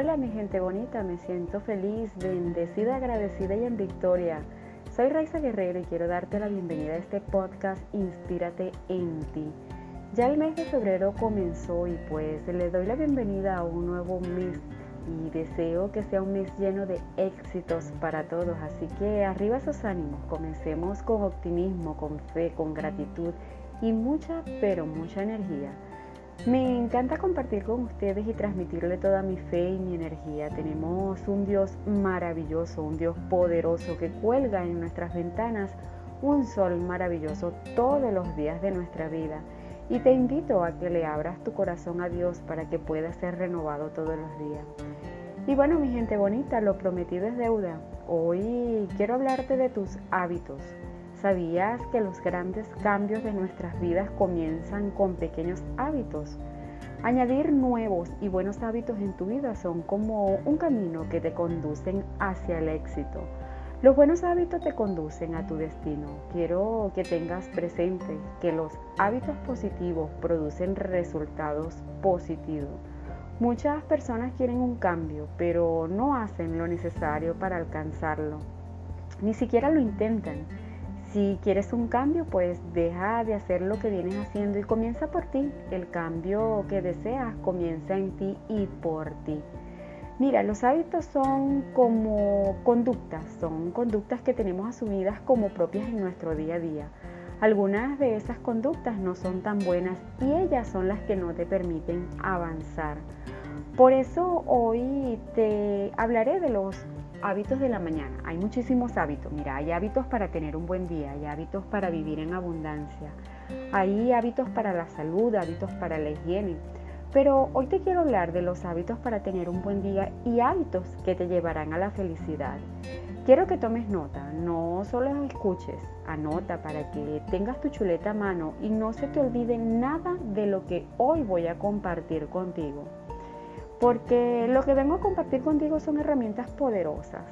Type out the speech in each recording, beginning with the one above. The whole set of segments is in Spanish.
Hola mi gente bonita, me siento feliz, bendecida, agradecida y en victoria. Soy Raiza Guerrero y quiero darte la bienvenida a este podcast Inspírate en ti. Ya el mes de febrero comenzó y pues le doy la bienvenida a un nuevo mes y deseo que sea un mes lleno de éxitos para todos. Así que arriba esos ánimos, comencemos con optimismo, con fe, con gratitud y mucha, pero mucha energía. Me encanta compartir con ustedes y transmitirle toda mi fe y mi energía. Tenemos un Dios maravilloso, un Dios poderoso que cuelga en nuestras ventanas un sol maravilloso todos los días de nuestra vida. Y te invito a que le abras tu corazón a Dios para que pueda ser renovado todos los días. Y bueno, mi gente bonita, lo prometido es deuda. Hoy quiero hablarte de tus hábitos. ¿Sabías que los grandes cambios de nuestras vidas comienzan con pequeños hábitos? Añadir nuevos y buenos hábitos en tu vida son como un camino que te conducen hacia el éxito. Los buenos hábitos te conducen a tu destino. Quiero que tengas presente que los hábitos positivos producen resultados positivos. Muchas personas quieren un cambio, pero no hacen lo necesario para alcanzarlo. Ni siquiera lo intentan. Si quieres un cambio, pues deja de hacer lo que vienes haciendo y comienza por ti. El cambio que deseas comienza en ti y por ti. Mira, los hábitos son como conductas, son conductas que tenemos asumidas como propias en nuestro día a día. Algunas de esas conductas no son tan buenas y ellas son las que no te permiten avanzar. Por eso hoy te hablaré de los hábitos de la mañana. Hay muchísimos hábitos. Mira, hay hábitos para tener un buen día, hay hábitos para vivir en abundancia, hay hábitos para la salud, hábitos para la higiene. Pero hoy te quiero hablar de los hábitos para tener un buen día y hábitos que te llevarán a la felicidad. Quiero que tomes nota, no solo escuches, anota para que tengas tu chuleta a mano y no se te olvide nada de lo que hoy voy a compartir contigo porque lo que vengo a compartir contigo son herramientas poderosas.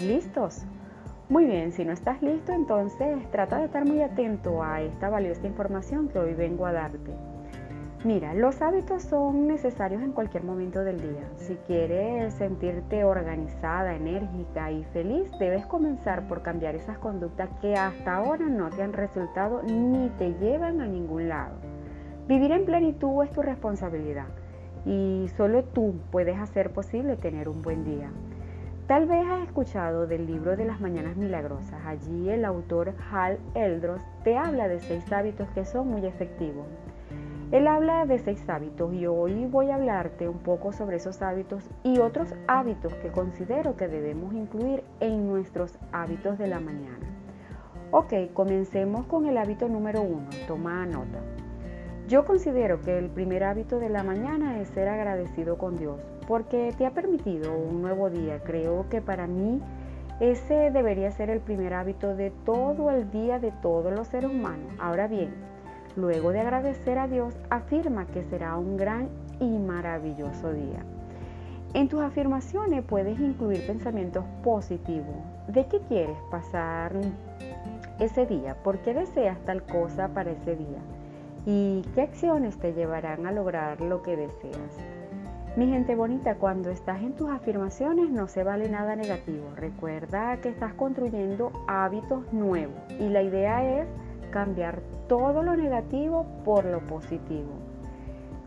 ¿Listos? Muy bien, si no estás listo, entonces trata de estar muy atento a esta valiosa información que hoy vengo a darte. Mira, los hábitos son necesarios en cualquier momento del día. Si quieres sentirte organizada, enérgica y feliz, debes comenzar por cambiar esas conductas que hasta ahora no te han resultado ni te llevan a ningún lado. Vivir en plenitud es tu responsabilidad y solo tú puedes hacer posible tener un buen día. Tal vez has escuchado del libro de las Mañanas Milagrosas. Allí el autor Hal Eldros te habla de seis hábitos que son muy efectivos. Él habla de seis hábitos y hoy voy a hablarte un poco sobre esos hábitos y otros hábitos que considero que debemos incluir en nuestros hábitos de la mañana. Ok, comencemos con el hábito número uno. Toma nota. Yo considero que el primer hábito de la mañana es ser agradecido con Dios, porque te ha permitido un nuevo día. Creo que para mí ese debería ser el primer hábito de todo el día de todos los seres humanos. Ahora bien, luego de agradecer a Dios, afirma que será un gran y maravilloso día. En tus afirmaciones puedes incluir pensamientos positivos. ¿De qué quieres pasar ese día? ¿Por qué deseas tal cosa para ese día? Y qué acciones te llevarán a lograr lo que deseas. Mi gente bonita, cuando estás en tus afirmaciones no se vale nada negativo. Recuerda que estás construyendo hábitos nuevos y la idea es cambiar todo lo negativo por lo positivo.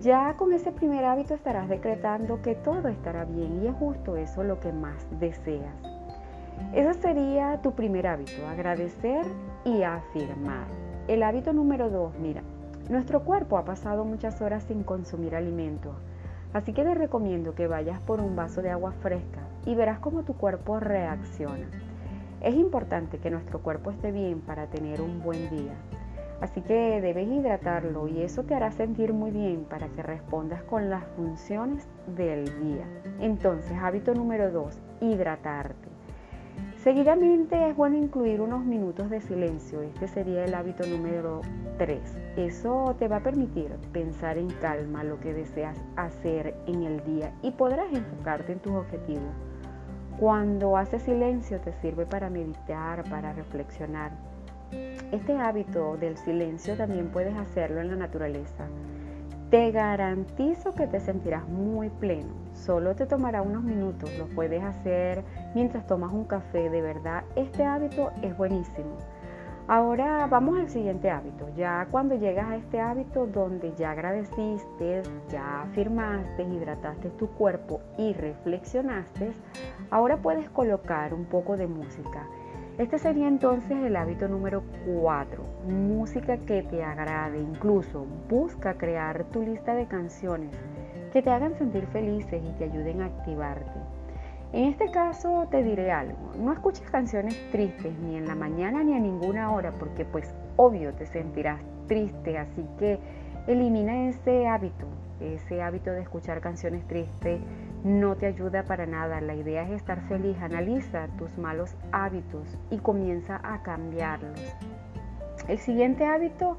Ya con ese primer hábito estarás decretando que todo estará bien y es justo eso lo que más deseas. Ese sería tu primer hábito, agradecer y afirmar. El hábito número dos, mira, nuestro cuerpo ha pasado muchas horas sin consumir alimentos, así que te recomiendo que vayas por un vaso de agua fresca y verás cómo tu cuerpo reacciona. Es importante que nuestro cuerpo esté bien para tener un buen día, así que debes hidratarlo y eso te hará sentir muy bien para que respondas con las funciones del día. Entonces, hábito número 2, hidratarte. Seguidamente es bueno incluir unos minutos de silencio. Este sería el hábito número 3. Eso te va a permitir pensar en calma lo que deseas hacer en el día y podrás enfocarte en tus objetivos. Cuando haces silencio te sirve para meditar, para reflexionar. Este hábito del silencio también puedes hacerlo en la naturaleza. Te garantizo que te sentirás muy pleno. Solo te tomará unos minutos, lo puedes hacer mientras tomas un café. De verdad, este hábito es buenísimo. Ahora vamos al siguiente hábito. Ya cuando llegas a este hábito donde ya agradeciste, ya afirmaste, hidrataste tu cuerpo y reflexionaste, ahora puedes colocar un poco de música. Este sería entonces el hábito número 4, música que te agrade. Incluso busca crear tu lista de canciones que te hagan sentir felices y te ayuden a activarte. En este caso te diré algo, no escuches canciones tristes ni en la mañana ni a ninguna hora porque pues obvio te sentirás triste, así que elimina ese hábito, ese hábito de escuchar canciones tristes no te ayuda para nada, la idea es estar feliz, analiza tus malos hábitos y comienza a cambiarlos. El siguiente hábito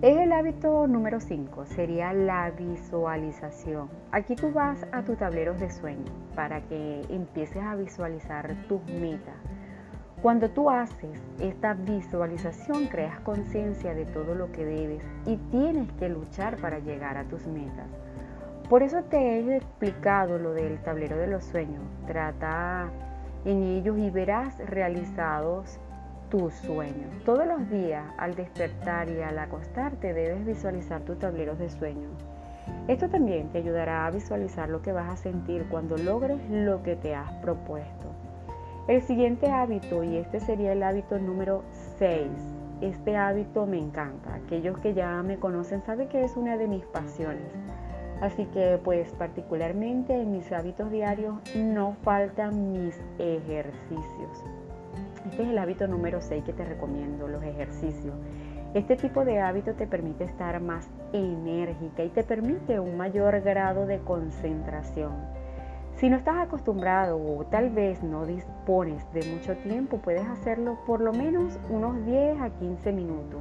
es el hábito número 5, sería la visualización. Aquí tú vas a tu tablero de sueño para que empieces a visualizar tus metas. Cuando tú haces esta visualización, creas conciencia de todo lo que debes y tienes que luchar para llegar a tus metas. Por eso te he explicado lo del tablero de los sueños. Trata en ellos y verás realizados tus sueños. Todos los días, al despertar y al acostarte, debes visualizar tus tableros de sueños. Esto también te ayudará a visualizar lo que vas a sentir cuando logres lo que te has propuesto. El siguiente hábito, y este sería el hábito número 6, este hábito me encanta. Aquellos que ya me conocen saben que es una de mis pasiones. Así que pues particularmente en mis hábitos diarios no faltan mis ejercicios. Este es el hábito número 6 que te recomiendo, los ejercicios. Este tipo de hábito te permite estar más enérgica y te permite un mayor grado de concentración. Si no estás acostumbrado o tal vez no dispones de mucho tiempo, puedes hacerlo por lo menos unos 10 a 15 minutos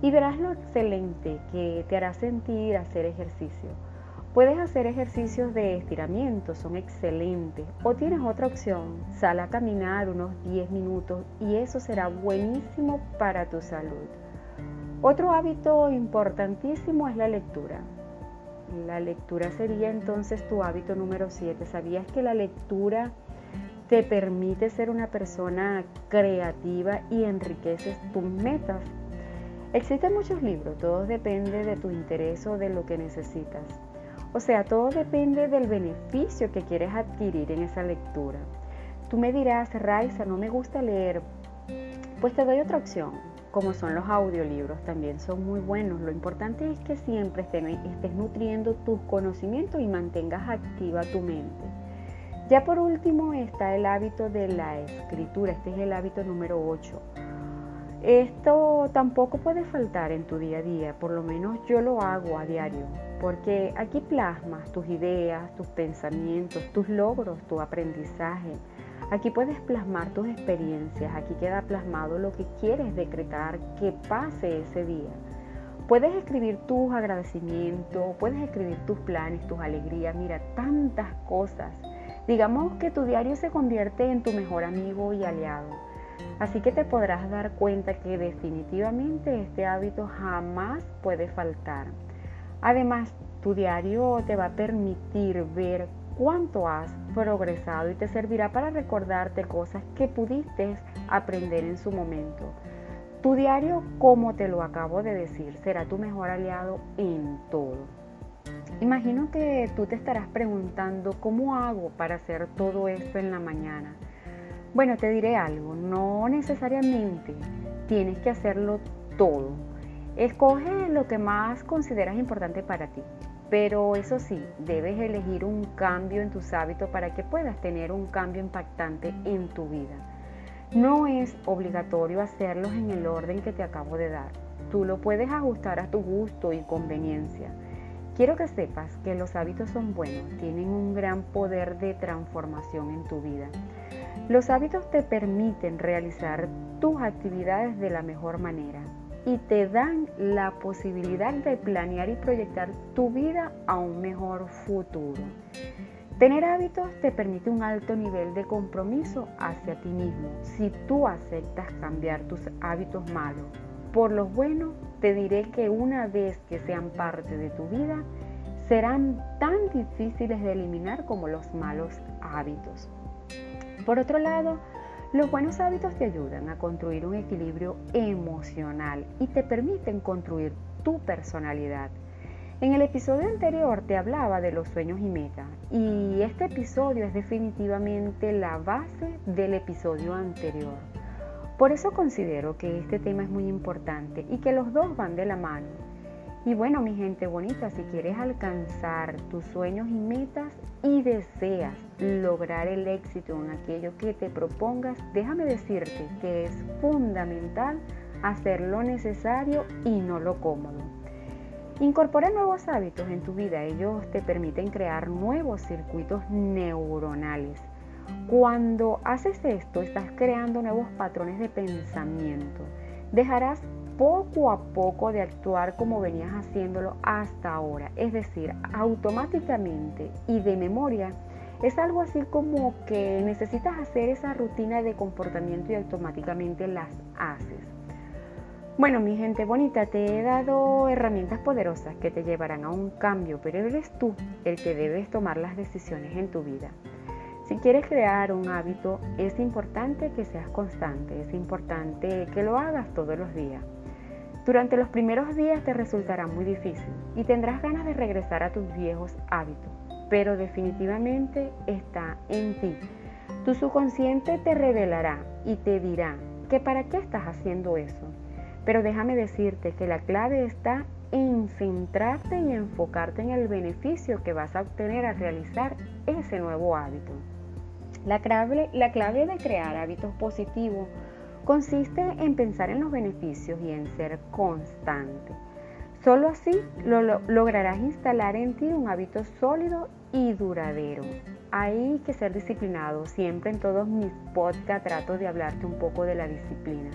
y verás lo excelente que te hará sentir hacer ejercicio. Puedes hacer ejercicios de estiramiento, son excelentes. O tienes otra opción, sal a caminar unos 10 minutos y eso será buenísimo para tu salud. Otro hábito importantísimo es la lectura. La lectura sería entonces tu hábito número 7. ¿Sabías que la lectura te permite ser una persona creativa y enriqueces tus metas? Existen muchos libros, todo depende de tu interés o de lo que necesitas. O sea, todo depende del beneficio que quieres adquirir en esa lectura. Tú me dirás, Raiza, no me gusta leer. Pues te doy otra opción, como son los audiolibros, también son muy buenos. Lo importante es que siempre estés nutriendo tus conocimientos y mantengas activa tu mente. Ya por último está el hábito de la escritura, este es el hábito número 8. Esto tampoco puede faltar en tu día a día, por lo menos yo lo hago a diario, porque aquí plasmas tus ideas, tus pensamientos, tus logros, tu aprendizaje. Aquí puedes plasmar tus experiencias, aquí queda plasmado lo que quieres decretar que pase ese día. Puedes escribir tus agradecimientos, puedes escribir tus planes, tus alegrías, mira, tantas cosas. Digamos que tu diario se convierte en tu mejor amigo y aliado. Así que te podrás dar cuenta que definitivamente este hábito jamás puede faltar. Además, tu diario te va a permitir ver cuánto has progresado y te servirá para recordarte cosas que pudiste aprender en su momento. Tu diario, como te lo acabo de decir, será tu mejor aliado en todo. Imagino que tú te estarás preguntando cómo hago para hacer todo esto en la mañana. Bueno, te diré algo, no necesariamente tienes que hacerlo todo. Escoge lo que más consideras importante para ti, pero eso sí, debes elegir un cambio en tus hábitos para que puedas tener un cambio impactante en tu vida. No es obligatorio hacerlos en el orden que te acabo de dar. Tú lo puedes ajustar a tu gusto y conveniencia. Quiero que sepas que los hábitos son buenos, tienen un gran poder de transformación en tu vida. Los hábitos te permiten realizar tus actividades de la mejor manera y te dan la posibilidad de planear y proyectar tu vida a un mejor futuro. Tener hábitos te permite un alto nivel de compromiso hacia ti mismo si tú aceptas cambiar tus hábitos malos. Por los buenos, te diré que una vez que sean parte de tu vida, serán tan difíciles de eliminar como los malos hábitos. Por otro lado, los buenos hábitos te ayudan a construir un equilibrio emocional y te permiten construir tu personalidad. En el episodio anterior te hablaba de los sueños y metas y este episodio es definitivamente la base del episodio anterior. Por eso considero que este tema es muy importante y que los dos van de la mano. Y bueno, mi gente bonita, si quieres alcanzar tus sueños y metas y deseas lograr el éxito en aquello que te propongas, déjame decirte que es fundamental hacer lo necesario y no lo cómodo. Incorpora nuevos hábitos en tu vida. Ellos te permiten crear nuevos circuitos neuronales. Cuando haces esto, estás creando nuevos patrones de pensamiento. Dejarás poco a poco de actuar como venías haciéndolo hasta ahora. Es decir, automáticamente y de memoria. Es algo así como que necesitas hacer esa rutina de comportamiento y automáticamente las haces. Bueno, mi gente bonita, te he dado herramientas poderosas que te llevarán a un cambio, pero eres tú el que debes tomar las decisiones en tu vida. Si quieres crear un hábito, es importante que seas constante, es importante que lo hagas todos los días. Durante los primeros días te resultará muy difícil y tendrás ganas de regresar a tus viejos hábitos, pero definitivamente está en ti. Tu subconsciente te revelará y te dirá que para qué estás haciendo eso pero déjame decirte que la clave está en centrarte y enfocarte en el beneficio que vas a obtener al realizar ese nuevo hábito. La clave, la clave de crear hábitos positivos consiste en pensar en los beneficios y en ser constante. Solo así lo, lograrás instalar en ti un hábito sólido y duradero. Hay que ser disciplinado. Siempre en todos mis podcasts trato de hablarte un poco de la disciplina.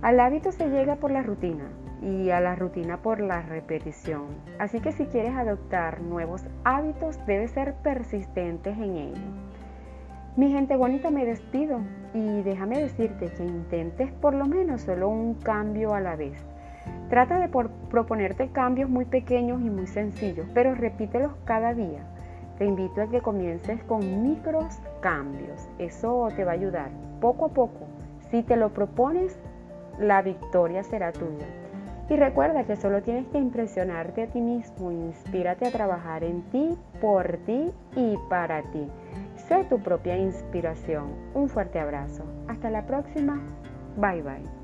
Al hábito se llega por la rutina y a la rutina por la repetición. Así que si quieres adoptar nuevos hábitos, debes ser persistentes en ello. Mi gente bonita, me despido y déjame decirte que intentes por lo menos solo un cambio a la vez. Trata de proponerte cambios muy pequeños y muy sencillos, pero repítelos cada día. Te invito a que comiences con micros cambios. Eso te va a ayudar poco a poco. Si te lo propones, la victoria será tuya. Y recuerda que solo tienes que impresionarte a ti mismo, inspírate a trabajar en ti, por ti y para ti. Sé tu propia inspiración. Un fuerte abrazo. Hasta la próxima. Bye bye.